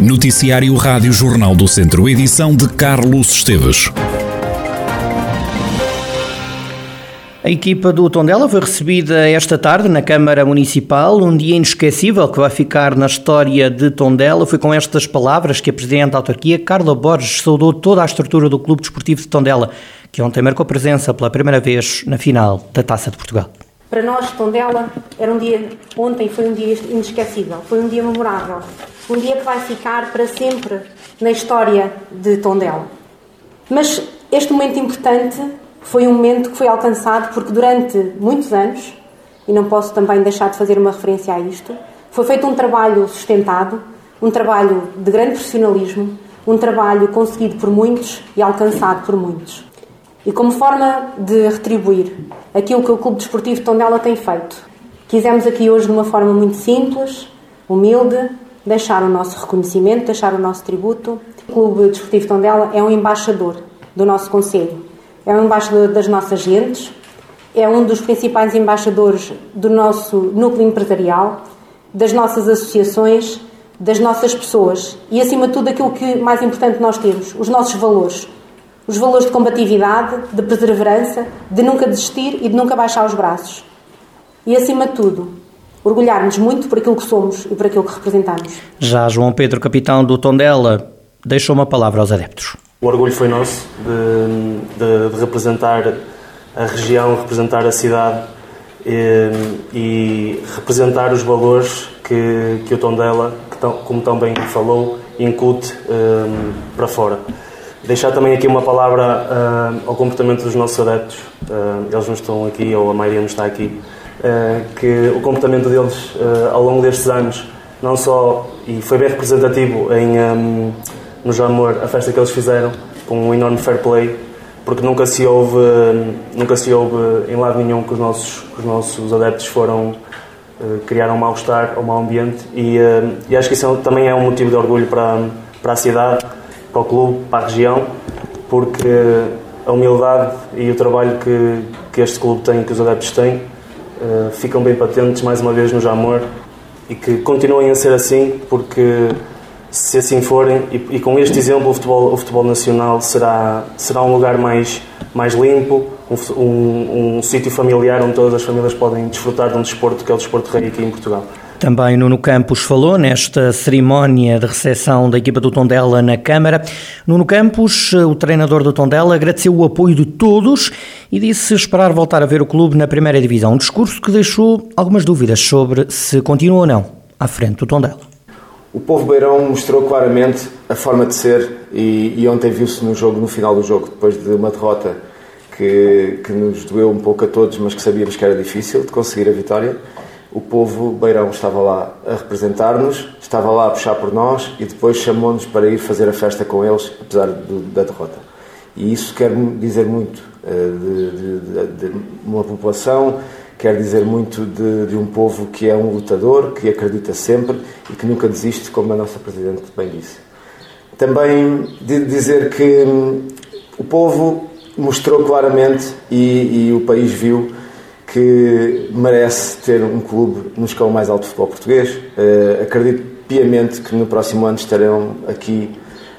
Noticiário Rádio Jornal do Centro, edição de Carlos Esteves. A equipa do Tondela foi recebida esta tarde na Câmara Municipal, um dia inesquecível que vai ficar na história de Tondela. Foi com estas palavras que a Presidente da Autarquia, Carla Borges, saudou toda a estrutura do Clube Desportivo de Tondela, que ontem marcou presença pela primeira vez na final da Taça de Portugal. Para nós, Tondela, era um dia, ontem foi um dia inesquecível, foi um dia memorável, um dia que vai ficar para sempre na história de Tondela. Mas este momento importante foi um momento que foi alcançado porque durante muitos anos, e não posso também deixar de fazer uma referência a isto, foi feito um trabalho sustentado, um trabalho de grande profissionalismo, um trabalho conseguido por muitos e alcançado por muitos. E como forma de retribuir aquilo que o Clube Desportivo Tondela tem feito, quisemos aqui hoje, de uma forma muito simples, humilde, deixar o nosso reconhecimento, deixar o nosso tributo. O Clube Desportivo Tondela é um embaixador do nosso Conselho é um embaixador das nossas gentes, é um dos principais embaixadores do nosso núcleo empresarial, das nossas associações, das nossas pessoas e, acima de tudo, aquilo que mais importante nós temos, os nossos valores. Os valores de combatividade, de perseverança, de nunca desistir e de nunca baixar os braços. E, acima de tudo, orgulharmos muito por aquilo que somos e por aquilo que representamos. Já João Pedro, capitão do Tondela, deixou uma palavra aos adeptos. O orgulho foi nosso de, de, de representar a região, representar a cidade e, e, representar os valores que, que o Tondela, que tão, como tão bem falou, incute um, para fora. Deixar também aqui uma palavra uh, ao comportamento dos nossos adeptos, uh, eles não estão aqui, ou a maioria não está aqui, uh, que o comportamento deles ao longo destes anos, não só, e foi bem representativo em. Um, no Jamor, a festa que eles fizeram, com um enorme fair play, porque nunca se houve, nunca se houve em lado nenhum que os nossos, que os nossos adeptos foram uh, criar um mal-estar ou um mau ambiente. E, e acho que isso é também é um motivo de orgulho para, para a cidade, para o clube, para a região, porque a humildade e o trabalho que, que este clube tem, que os adeptos têm, uh, ficam bem patentes mais uma vez no Jamor e que continuem a ser assim, porque se assim forem, e, e, com este exemplo o futebol, o futebol nacional será, será um lugar mais, mais limpo, um, um, um sítio familiar onde todas as famílias podem desfrutar de um desporto que é o desporto rei aqui em Portugal. Também Nuno Campos falou nesta cerimónia de recepção da equipa do Tondela na Câmara. Nuno Campos, o treinador do Tondela, agradeceu o apoio de todos e disse esperar voltar a ver o clube na primeira divisão. Um discurso que deixou algumas dúvidas sobre se continua ou não à frente do Tondela. O povo beirão mostrou claramente a forma de ser e, e ontem viu-se no jogo, no final do jogo, depois de uma derrota que, que nos doeu um pouco a todos, mas que sabíamos que era difícil de conseguir a vitória. O povo beirão estava lá a representar-nos, estava lá a puxar por nós e depois chamou-nos para ir fazer a festa com eles, apesar do, da derrota. E isso quer dizer muito uh, de, de, de uma população quer dizer muito de, de, um povo que é um lutador, que acredita sempre e que nunca desiste, como a nossa Presidente bem disse. Também de dizer que hum, o povo mostrou claramente e, e, o país viu que merece ter um clube no escalão mais alto do futebol português. Uh, acredito piamente que no próximo ano estarão aqui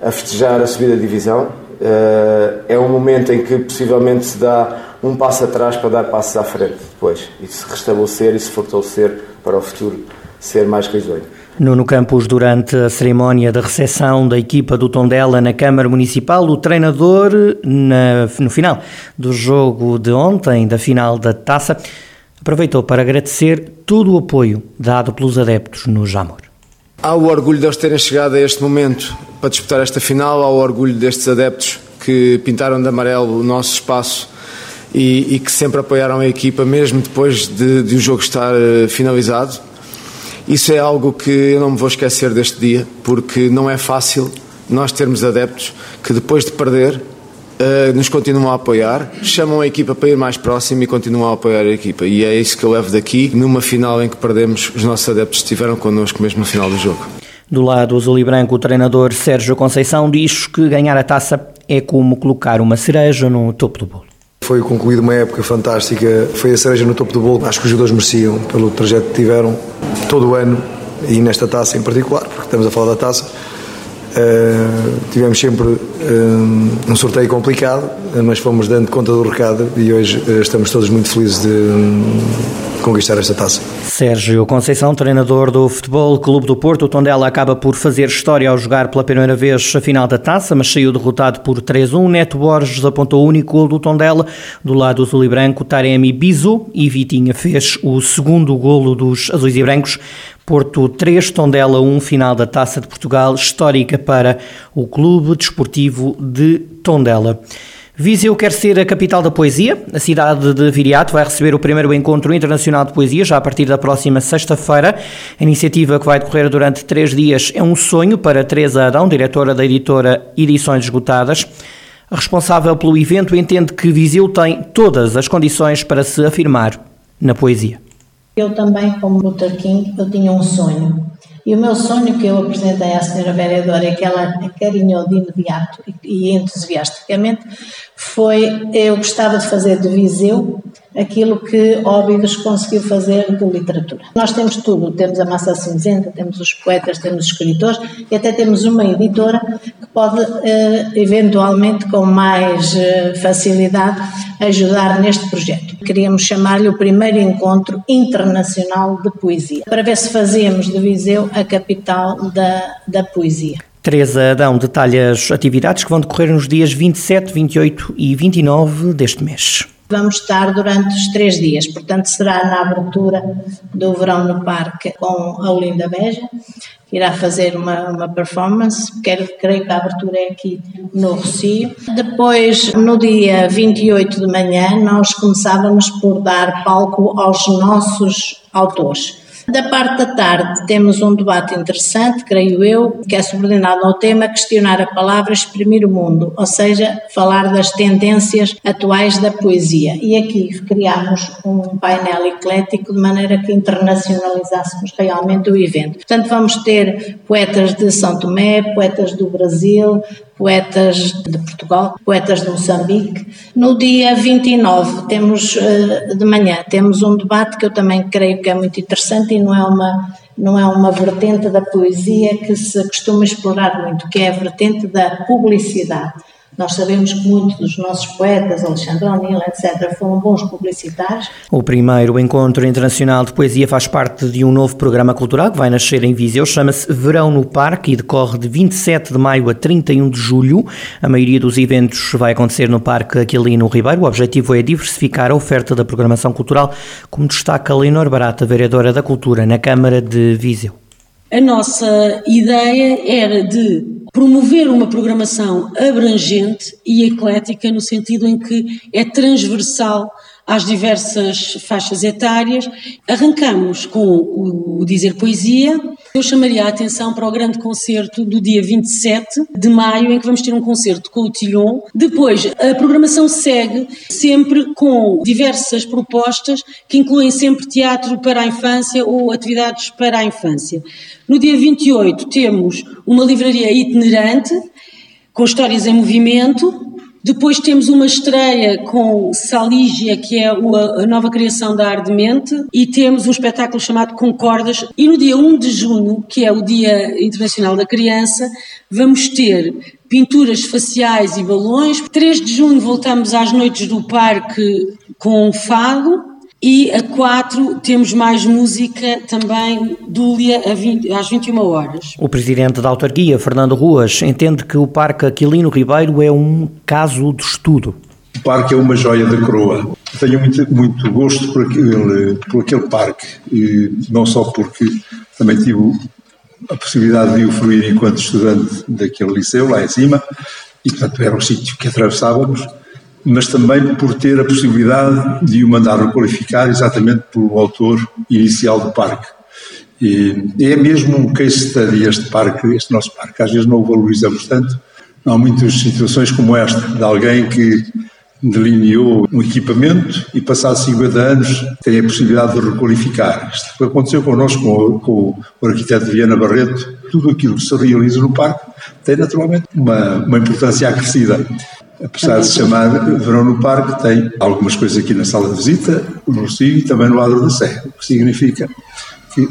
a festejar a subida da divisão. Uh, é um momento em que possivelmente se dá um passo atrás para dar passos à frente depois e se restabelecer e se fortalecer para o futuro ser mais risonho. Nuno Campos, durante a cerimónia de recepção da equipa do Tondela na Câmara Municipal, o treinador, na, no final do jogo de ontem, da final da taça, aproveitou para agradecer todo o apoio dado pelos adeptos no Jamor. Há o orgulho de eles terem chegado a este momento para disputar esta final, há o orgulho destes adeptos que pintaram de amarelo o nosso espaço e, e, que sempre apoiaram a equipa, mesmo depois de, de o jogo estar uh, finalizado. Isso é algo que eu não me vou esquecer deste dia, porque não é fácil nós termos adeptos que depois de perder uh, nos continuam a apoiar, chamam a equipa para ir mais próximo e continuam a apoiar a equipa. E é isso que eu levo daqui. Numa final em que perdemos, os nossos adeptos estiveram connosco mesmo no final do jogo. Do lado azul e branco, o treinador Sérgio Conceição diz que ganhar a taça é como colocar uma cereja no topo do bolo. Foi concluída uma época fantástica, foi a cereja no topo do bolo. Acho que os jogadores mereciam pelo trajeto que tiveram todo o ano e nesta taça em particular, porque estamos a falar da taça. Uh, tivemos sempre uh, um sorteio complicado, mas fomos dando conta do recado e hoje uh, estamos todos muito felizes de um, conquistar esta taça. Sérgio Conceição, treinador do Futebol Clube do Porto, o Tondela acaba por fazer história ao jogar pela primeira vez a final da taça, mas saiu derrotado por 3-1. Neto Borges apontou o único gol do Tondela. Do lado azul e branco, Taremi Bizu e Vitinha fez o segundo golo dos azuis e brancos. Porto 3, Tondela 1, final da Taça de Portugal, histórica para o Clube Desportivo de Tondela. Viseu quer ser a capital da poesia. A cidade de Viriato vai receber o primeiro encontro internacional de poesia já a partir da próxima sexta-feira. A iniciativa que vai decorrer durante três dias é um sonho para Teresa Adão, diretora da editora Edições Esgotadas. A responsável pelo evento entende que Viseu tem todas as condições para se afirmar na poesia. Eu também, como Luther King, eu tinha um sonho. E o meu sonho que eu apresentei à senhora vereadora e que ela acarinhou de imediato e entusiasticamente foi eu gostava de fazer de Viseu aquilo que Óbidos conseguiu fazer de literatura. Nós temos tudo, temos a massa cinzenta, temos os poetas, temos os escritores e até temos uma editora que pode, eh, eventualmente, com mais eh, facilidade, ajudar neste projeto. Queríamos chamar-lhe o primeiro encontro internacional de poesia, para ver se fazíamos de Viseu a capital da, da poesia. Teresa Adão detalha as atividades que vão decorrer nos dias 27, 28 e 29 deste mês. Vamos estar durante os três dias, portanto, será na abertura do Verão no Parque com a Olinda Beja, irá fazer uma, uma performance. Quero, creio que a abertura é aqui no Rocio. Depois, no dia 28 de manhã, nós começávamos por dar palco aos nossos autores. Da parte da tarde temos um debate interessante, creio eu, que é subordinado ao tema questionar a palavra, exprimir o mundo, ou seja, falar das tendências atuais da poesia. E aqui criámos um painel eclético de maneira que internacionalizássemos realmente o evento. Portanto, vamos ter poetas de São Tomé, poetas do Brasil, poetas de Portugal, poetas de Moçambique. No dia 29 temos eh, de manhã temos um debate que eu também creio que é muito interessante e não é uma não é uma vertente da poesia que se costuma explorar muito, que é a vertente da publicidade. Nós sabemos que muitos dos nossos poetas, Alexandre O'Neill, etc., foram bons publicitários. O primeiro encontro internacional de poesia faz parte de um novo programa cultural que vai nascer em Viseu, chama-se Verão no Parque e decorre de 27 de maio a 31 de julho. A maioria dos eventos vai acontecer no Parque Aquilino Ribeiro. O objetivo é diversificar a oferta da programação cultural, como destaca Leonor Barata, vereadora da Cultura na Câmara de Viseu. A nossa ideia era de promover uma programação abrangente e eclética, no sentido em que é transversal às diversas faixas etárias. Arrancamos com o Dizer Poesia. Eu chamaria a atenção para o grande concerto do dia 27 de maio, em que vamos ter um concerto com o Tilhon. Depois, a programação segue sempre com diversas propostas que incluem sempre teatro para a infância ou atividades para a infância. No dia 28 temos uma livraria itinerante com histórias em movimento. Depois temos uma estreia com Salígia, que é a nova criação da Ardemente, e temos um espetáculo chamado Concordas. E no dia 1 de junho, que é o Dia Internacional da Criança, vamos ter pinturas faciais e balões. 3 de junho voltamos às noites do parque com fado. E a 4 temos mais música também Dúlia às 21 horas. O presidente da autarquia, Fernando Ruas, entende que o Parque Aquilino Ribeiro é um caso de estudo. O parque é uma joia da coroa. Tenho muito, muito gosto por aquele, por aquele parque, e não só porque também tive a possibilidade de o fruir enquanto estudante daquele liceu lá em cima, e portanto era um sítio que atravessávamos, mas também por ter a possibilidade de o mandar requalificar exatamente pelo autor inicial do parque. E é mesmo um case study este parque, este nosso parque. Às vezes não o valorizamos tanto. Há muitas situações como esta, de alguém que delineou um equipamento e, passados 50 anos, tem a possibilidade de requalificar. Isto aconteceu connosco com, com o arquiteto Viana Barreto. Tudo aquilo que se realiza no parque tem, naturalmente, uma, uma importância acrescida apesar de se chamar Verão no Parque, tem algumas coisas aqui na sala de visita, no Rocio e também no Adro da Sé, o que significa que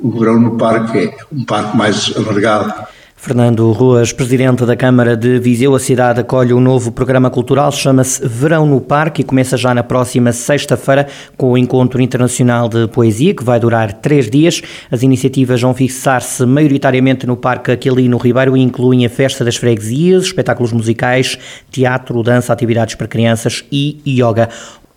o Verão no Parque é um parque mais alargado Fernando Ruas, presidente da Câmara de Viseu, a cidade acolhe um novo programa cultural, chama-se Verão no Parque e começa já na próxima sexta-feira com o Encontro Internacional de Poesia, que vai durar três dias. As iniciativas vão fixar-se maioritariamente no Parque Aquilino Ribeiro e incluem a Festa das Freguesias, espetáculos musicais, teatro, dança, atividades para crianças e yoga.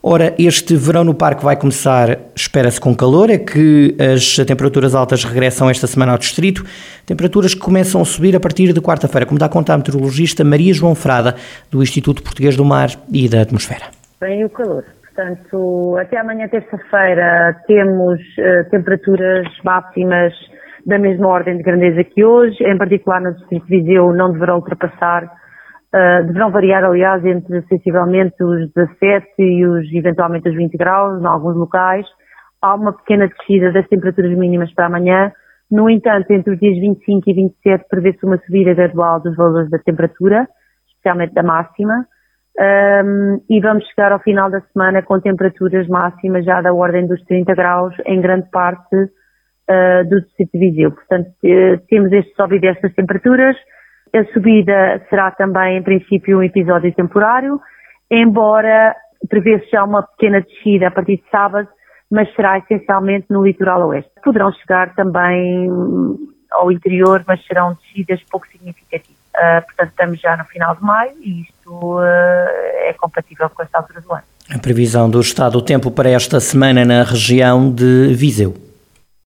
Ora, este verão no parque vai começar, espera-se com calor, é que as temperaturas altas regressam esta semana ao distrito, temperaturas que começam a subir a partir de quarta-feira, como dá conta a meteorologista Maria João Frada, do Instituto Português do Mar e da Atmosfera. Vem o calor, portanto, até amanhã terça-feira temos uh, temperaturas máximas da mesma ordem de grandeza que hoje, em particular no distrito de Viseu não deverão ultrapassar Uh, deverão variar, aliás, entre sensivelmente os 17 e os eventualmente os 20 graus, em alguns locais. Há uma pequena descida das temperaturas mínimas para amanhã. No entanto, entre os dias 25 e 27 prevê-se uma subida gradual dos valores da temperatura, especialmente da máxima. Um, e vamos chegar ao final da semana com temperaturas máximas já da ordem dos 30 graus em grande parte uh, do distrito de Viseu. Portanto, uh, temos este sobe e temperaturas. A subida será também, em princípio, um episódio temporário, embora prevê-se já uma pequena descida a partir de sábado, mas será essencialmente no litoral oeste. Poderão chegar também ao interior, mas serão descidas pouco significativas. Uh, portanto, estamos já no final de maio e isto uh, é compatível com esta altura do ano. A previsão do estado do tempo para esta semana na região de Viseu.